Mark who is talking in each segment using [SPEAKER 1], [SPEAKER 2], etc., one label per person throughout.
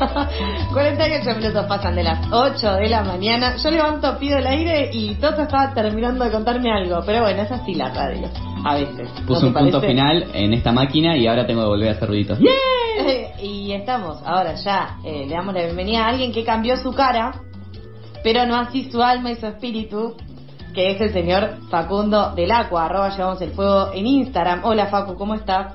[SPEAKER 1] 48 minutos pasan de las 8 de la mañana. Yo levanto, pido el aire y Toto estaba terminando de contarme algo. Pero bueno, es así la radio. A veces. ¿No
[SPEAKER 2] Puse un punto final en esta máquina y ahora tengo que volver a hacer ruiditos.
[SPEAKER 1] y estamos, ahora ya, eh, le damos la bienvenida a alguien que cambió su cara, pero no así su alma y su espíritu, que es el señor Facundo del Aqua, arroba llevamos el fuego en Instagram. Hola Facu, ¿cómo está?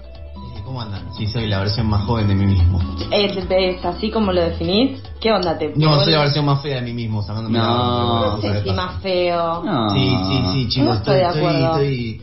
[SPEAKER 3] Eh, ¿Cómo andan? Sí, soy la versión más joven de mí mismo.
[SPEAKER 1] ¿Es, es así como lo definís? ¿Qué onda te
[SPEAKER 3] No, soy la versión más fea de mí mismo, sacándome
[SPEAKER 2] No.
[SPEAKER 3] la
[SPEAKER 1] No sé si más feo.
[SPEAKER 2] No.
[SPEAKER 3] Sí, sí, sí, chicos.
[SPEAKER 1] No estoy de acuerdo.
[SPEAKER 3] estoy-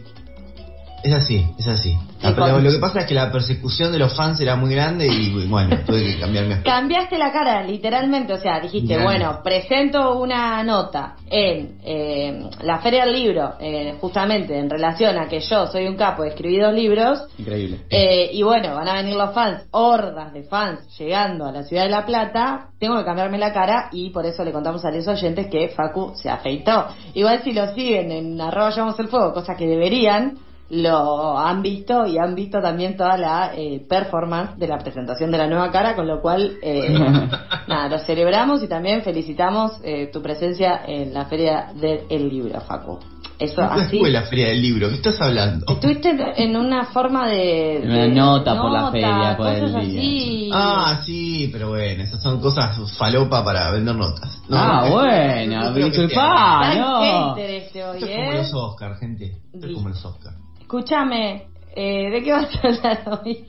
[SPEAKER 3] Es así, es así. Lo que pasa es que la persecución de los fans era muy grande y bueno, tuve que cambiarme.
[SPEAKER 1] Cambiaste la cara, literalmente, o sea, dijiste, bueno, presento una nota en eh, la Feria del Libro, eh, justamente en relación a que yo soy un capo, escribí dos libros,
[SPEAKER 2] Increíble.
[SPEAKER 1] Eh, y bueno, van a venir los fans, hordas de fans llegando a la ciudad de La Plata. Tengo que cambiarme la cara y por eso le contamos a los oyentes que Facu se afeitó. Igual si lo siguen en arroba el fuego, cosa que deberían, lo han visto y han visto también toda la eh, performance de la presentación de la nueva cara, con lo cual, eh, nada, lo celebramos y también felicitamos eh, tu presencia en la feria del libro, Facu. Eso
[SPEAKER 3] Nunca
[SPEAKER 1] así.
[SPEAKER 3] en la feria del libro, ¿qué estás hablando?
[SPEAKER 1] Estuviste en una forma de...
[SPEAKER 2] En una
[SPEAKER 1] de
[SPEAKER 2] nota por la feria, por el
[SPEAKER 1] así.
[SPEAKER 3] Ah, sí, pero bueno, esas son cosas falopa para vender notas. No,
[SPEAKER 2] ah,
[SPEAKER 3] no,
[SPEAKER 2] bueno, disculpa, no.
[SPEAKER 1] hater este hoy,
[SPEAKER 3] Esto es como
[SPEAKER 1] ¿eh?
[SPEAKER 3] los Oscar, gente. Esto es como los Oscar.
[SPEAKER 1] Escúchame, eh, ¿de qué vas a hablar hoy?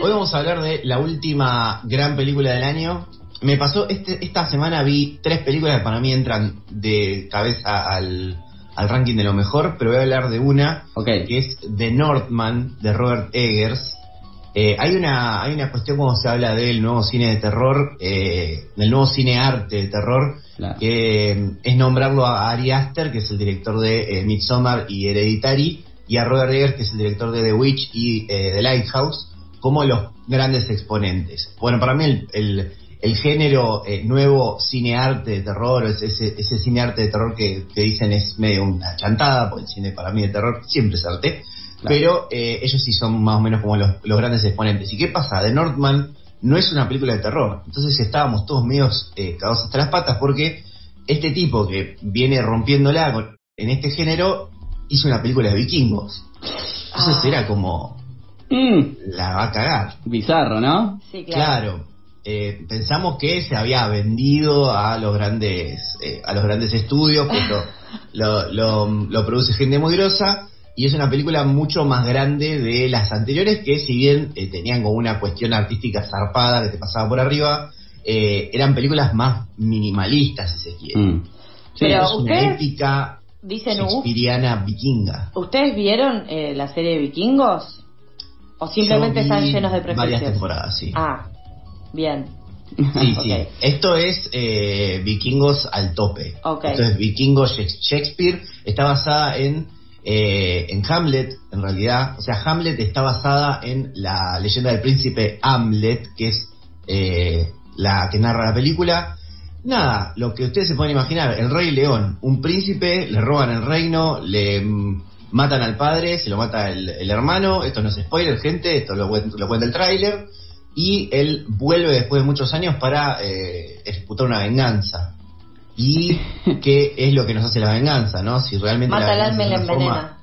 [SPEAKER 3] Hoy vamos a hablar de la última gran película del año. Me pasó, este, esta semana vi tres películas que para mí entran de cabeza al, al ranking de lo mejor, pero voy a hablar de una que es The Northman de Robert Eggers. Eh, hay una hay una cuestión cuando se habla del nuevo cine de terror, eh, del nuevo cine arte de terror,
[SPEAKER 2] Claro.
[SPEAKER 3] que eh, es nombrarlo a Ari Aster, que es el director de eh, Midsommar y Hereditary, y a Robert Eggers, que es el director de The Witch y eh, The Lighthouse, como los grandes exponentes. Bueno, para mí el, el, el género eh, nuevo cine arte de terror, ese, ese, ese cine arte de terror que, que dicen es medio una chantada, porque el cine para mí de terror siempre es arte,
[SPEAKER 2] Claro.
[SPEAKER 3] pero eh, ellos sí son más o menos como los, los grandes exponentes. ¿Y qué pasa? The Northman no es una película de terror, entonces estábamos todos medios eh, cagados hasta las patas porque este tipo que viene rompiéndola en este género hizo una película de vikingos. Entonces
[SPEAKER 1] Ah.
[SPEAKER 3] era como,
[SPEAKER 2] Mm,
[SPEAKER 3] la va a cagar.
[SPEAKER 2] bizarro, ¿no?
[SPEAKER 1] Sí, claro.
[SPEAKER 3] Claro. Eh, pensamos que se había vendido a los grandes eh, a los grandes estudios, pues lo, lo, lo- lo produce gente muy grosa y es una película mucho más grande de las anteriores que si bien eh, tenían como una cuestión artística zarpada que te pasaba por arriba, eh, eran películas más minimalistas si se quiere.
[SPEAKER 2] Mm. Sí,
[SPEAKER 1] Pero
[SPEAKER 3] es una
[SPEAKER 1] ustedes
[SPEAKER 3] épica
[SPEAKER 1] Dicen, "Uf,
[SPEAKER 3] shakespeariana vikinga.
[SPEAKER 1] ¿ustedes vieron eh, la serie de vikingos? ¿O simplemente están llenos de
[SPEAKER 3] Varias
[SPEAKER 1] prejuicios?
[SPEAKER 3] temporadas, sí.
[SPEAKER 1] Ah, bien.
[SPEAKER 3] Sí, sí. Esto es eh, vikingos al tope.
[SPEAKER 1] Ok.
[SPEAKER 3] Esto es vikingos Shak- Shakespeare. Está basada en, eh, en Hamlet, en realidad. O sea, Hamlet está basada en la leyenda del príncipe Hamlet, que es eh, la que narra la película. Nada, lo que ustedes se pueden imaginar, el rey león, un príncipe, le roban el reino, le mm, matan al padre, se lo mata el, el hermano, esto no es spoiler, gente, esto lo, lo cuenta el tráiler, y él vuelve después de muchos años para eh, ejecutar una venganza. ¿Y qué es lo que nos hace la venganza, no? Si realmente
[SPEAKER 1] Mata al
[SPEAKER 3] la
[SPEAKER 1] alma y la envenena.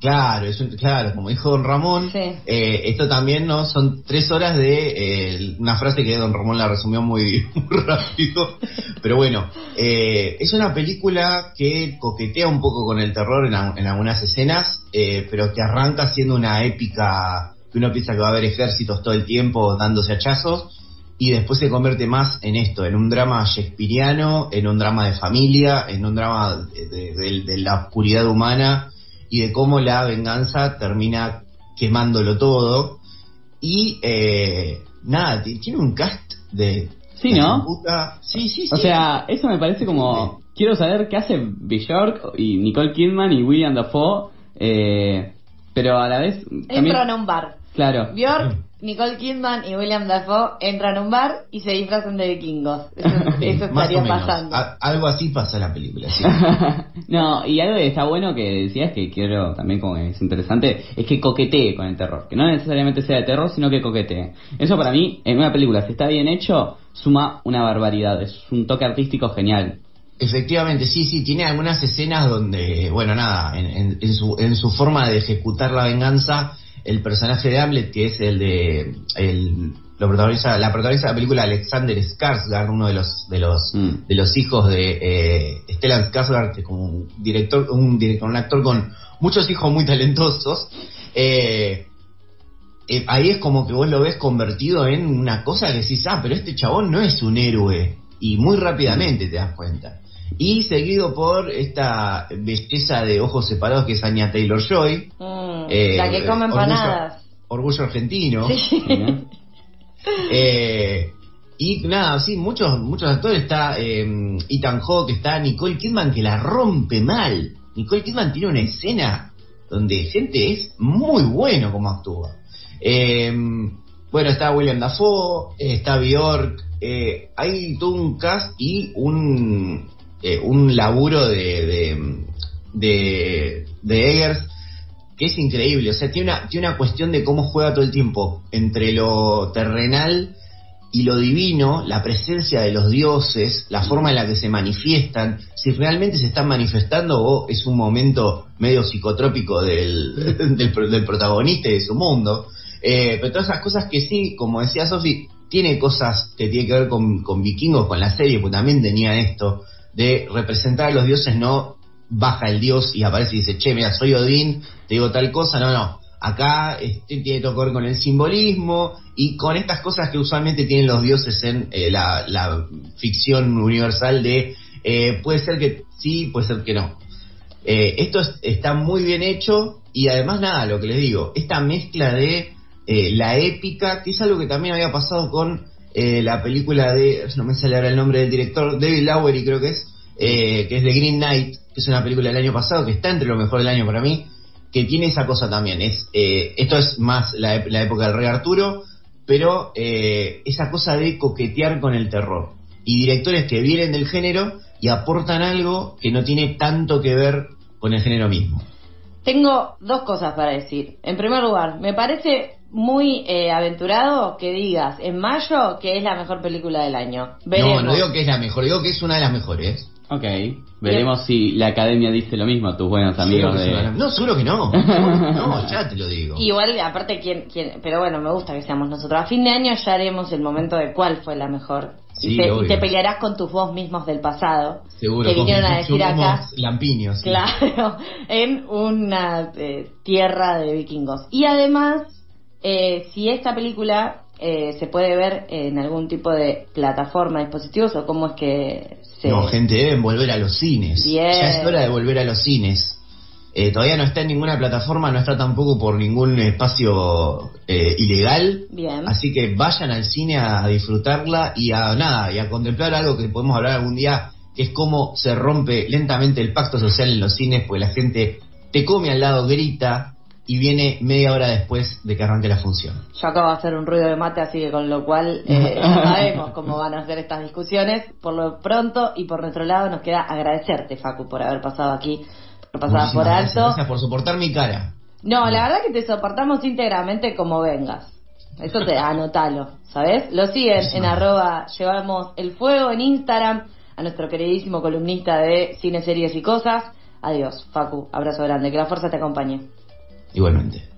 [SPEAKER 3] Claro, es un- claro, como dijo Don Ramón,
[SPEAKER 1] Sí.
[SPEAKER 3] eh, esto también no son tres horas de eh, una frase que Don Ramón la resumió muy, muy rápido, pero bueno, eh, es una película que coquetea un poco con el terror en, al- en algunas escenas, eh, pero que arranca siendo una épica que uno piensa que va a haber ejércitos todo el tiempo dándose hachazos y después se convierte más en esto, en un drama shakespeariano, en un drama de familia, en un drama de- de- de- de la oscuridad humana y de cómo la venganza termina quemándolo todo. Y eh, nada, ti- tiene un cast de
[SPEAKER 2] Sí, ¿no?
[SPEAKER 3] puta- Sí, sí, sí.
[SPEAKER 2] O sea, eso me parece como... Quiero saber qué hace Bjork y Nicole Kidman y William Dafoe, eh, pero a la vez... También,
[SPEAKER 1] Entran a un bar.
[SPEAKER 2] claro.
[SPEAKER 1] Bjork, Nicole Kidman y William Dafoe entran a un bar y se disfrazan de vikingos. Eso, estaría pasando.
[SPEAKER 3] A- algo así pasa en la película, sí.
[SPEAKER 2] no, y algo que está bueno que decías que quiero también como que es interesante, es que coquetee con el terror. Que no necesariamente sea de terror, sino que coquetee. Eso para mí, en una película, si está bien hecho, suma una barbaridad. Es un toque artístico genial.
[SPEAKER 3] Efectivamente, sí, sí, tiene algunas escenas donde, bueno, nada, en, en- en su, en su forma de ejecutar la venganza, el personaje de Hamlet, que es el de, el, lo protagoniza, la protagoniza de la película Alexander Skarsgård, uno de los, de los,
[SPEAKER 2] Mm.
[SPEAKER 3] de los hijos de eh, Stellan Skarsgård, que es como un director, un director, un actor con muchos hijos muy talentosos, eh, eh, ahí es como que vos lo ves convertido en una cosa que decís, ah, pero este chabón no es un héroe. Y muy rápidamente te das cuenta. Y seguido por esta belleza de ojos separados que es Anya Taylor Joy.
[SPEAKER 1] Mm,
[SPEAKER 3] eh,
[SPEAKER 1] la que come empanadas.
[SPEAKER 3] Orgullo argentino.
[SPEAKER 1] Sí.
[SPEAKER 2] ¿no?
[SPEAKER 3] Eh, y nada, sí, muchos, muchos actores. Está eh, Ethan Hawke, está Nicole Kidman que la rompe mal. Nicole Kidman tiene una escena donde gente es muy bueno como actúa. Eh, bueno, está William Dafoe, está Bjork, eh, hay todo un cast y un, eh, un laburo de, de, de, de Eggers que es increíble. O sea, tiene una, tiene una cuestión de cómo juega todo el tiempo entre lo terrenal y lo divino, la presencia de los dioses, la forma en la que se manifiestan, si realmente se están manifestando o es un momento medio psicotrópico del, del, pro- del protagonista y de su mundo. Eh, pero todas esas cosas que sí, como decía Sofi, tiene cosas que tiene que ver con, con vikingos, con la serie, porque también tenía esto de representar a los dioses, no baja el dios y aparece y dice, che, mira, soy Odín, te digo tal cosa, no, no. Acá este, tiene todo que ver con el simbolismo y con estas cosas que usualmente tienen los dioses en eh, la, ficción universal de eh, puede ser que sí, puede ser que no. Eh, esto es- está muy bien hecho y además nada, lo que les digo, esta mezcla de eh, la épica, que es algo que también había pasado con eh, la película de, no me sale ahora el nombre del director, David Lowery creo que es, eh, que es de Green Knight, que es una película del año pasado, que está entre lo mejor del año para mí, que tiene esa cosa también. Es, eh, esto es más la, la época del rey Arturo, pero eh, esa cosa de coquetear con el terror. Y directores que vienen del género y aportan algo que no tiene tanto que ver con el género mismo.
[SPEAKER 1] Tengo dos cosas para decir. En primer lugar, me parece muy eh, aventurado que digas en mayo que es la mejor película del año. Veremos.
[SPEAKER 3] No, no digo que es la mejor, digo que es una de las mejores.
[SPEAKER 2] Ok, veremos si la academia dice lo mismo a tus buenos amigos
[SPEAKER 3] Seguro de No, seguro que no. No, ya te lo digo.
[SPEAKER 1] Igual, aparte, ¿quién, quién, pero bueno, me gusta que seamos nosotros. A fin de año ya haremos el momento de cuál fue la mejor.
[SPEAKER 3] Sí,
[SPEAKER 1] y, te, y te pelearás con tus vos mismos del pasado.
[SPEAKER 3] Seguro.
[SPEAKER 1] Que vinieron a decir acá.
[SPEAKER 3] lampiños. sí.
[SPEAKER 1] Claro, en una eh, tierra de vikingos. Y además, eh, si esta película eh, se puede ver en algún tipo de plataforma, dispositivos, o cómo es que se...
[SPEAKER 3] No, gente, deben volver a los cines.
[SPEAKER 1] Bien.
[SPEAKER 3] Ya es hora de volver a los cines. Eh, todavía no está en ninguna plataforma, no está tampoco por ningún espacio eh, ilegal.
[SPEAKER 1] Bien.
[SPEAKER 3] Así que vayan al cine a disfrutarla y a nada, y a contemplar algo que podemos hablar algún día, que es cómo se rompe lentamente el pacto social en los cines, pues la gente te come al lado, grita y viene media hora después de que arranque la función.
[SPEAKER 1] Yo acabo de hacer un ruido de mate, así que con lo cual eh, ya sabemos cómo van a ser estas discusiones. Por lo pronto y por nuestro lado nos queda agradecerte, Facu, por haber pasado aquí, por pasar por alto.
[SPEAKER 3] gracias por soportar mi cara.
[SPEAKER 1] No, la verdad que te soportamos íntegramente como vengas. Eso te anotalo, ¿sabes? Lo siguen en arroba llevamos el fuego en Instagram a nuestro queridísimo columnista de cine, series y cosas. Adiós, Facu, abrazo grande, que la fuerza te acompañe.
[SPEAKER 3] Igualmente.